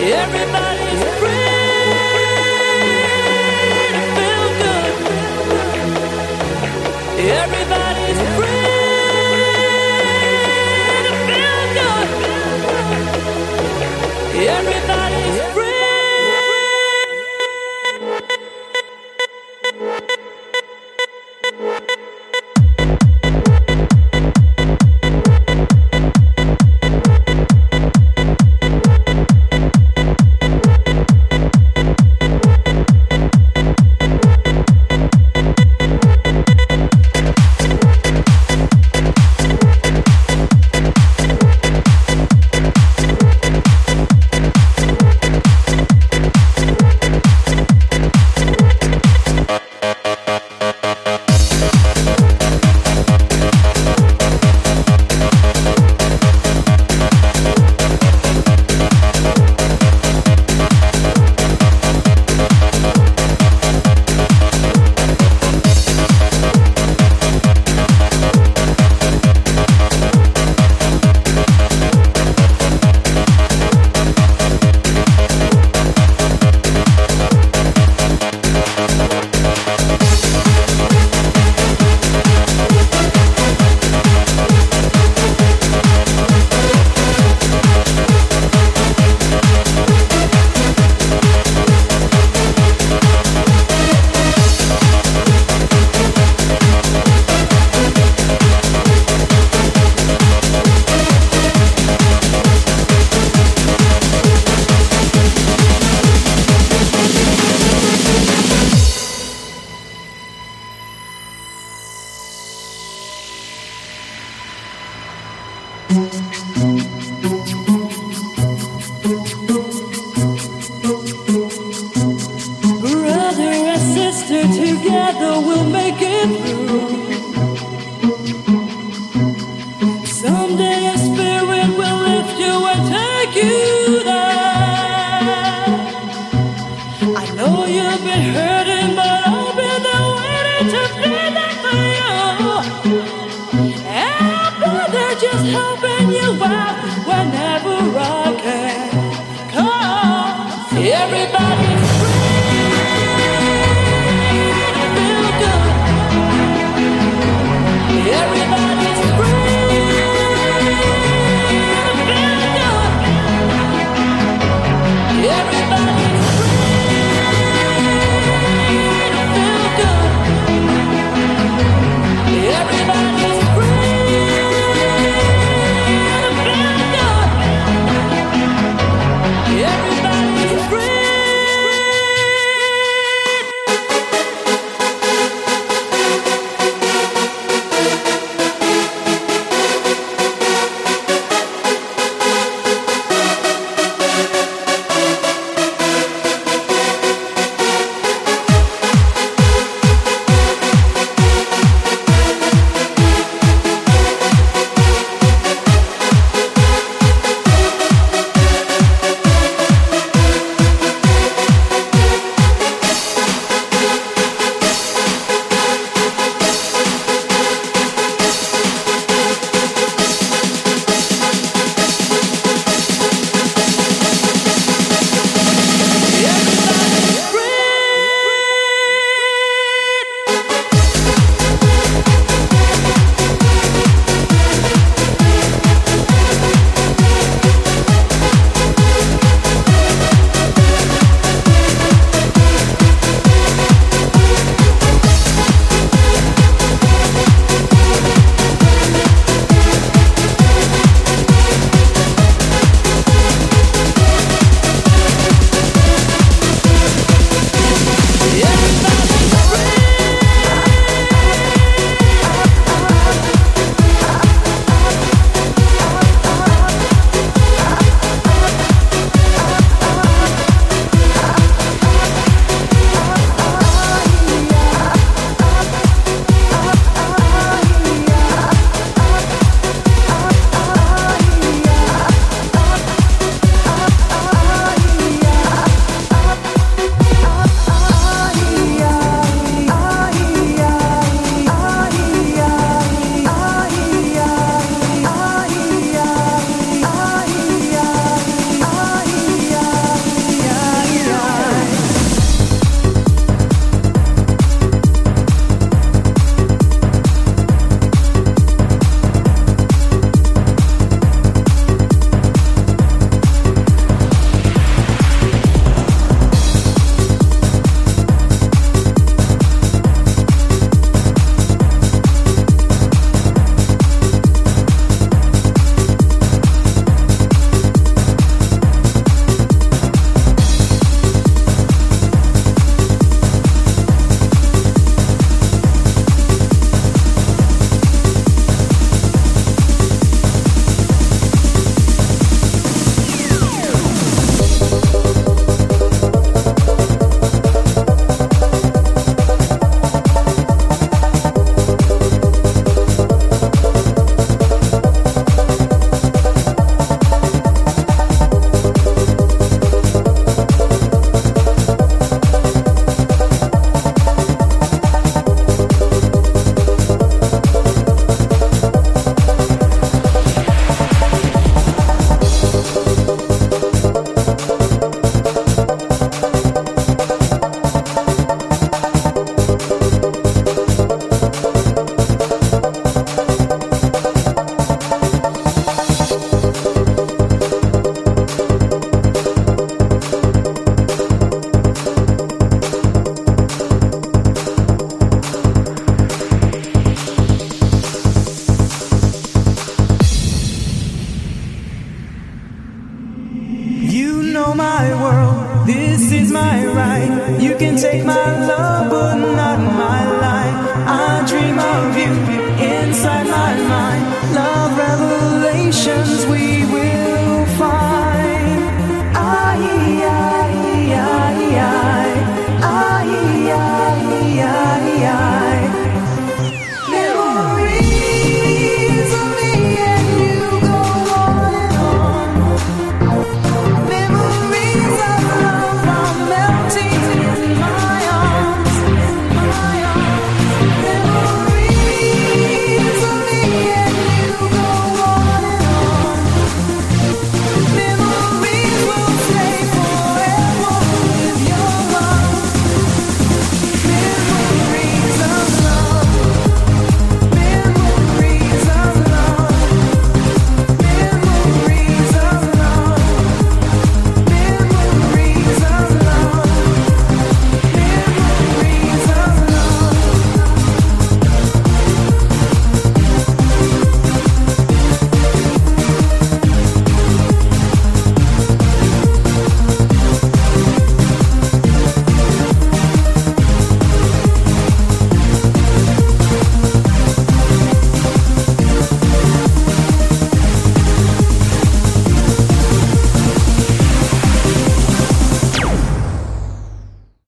Everybody.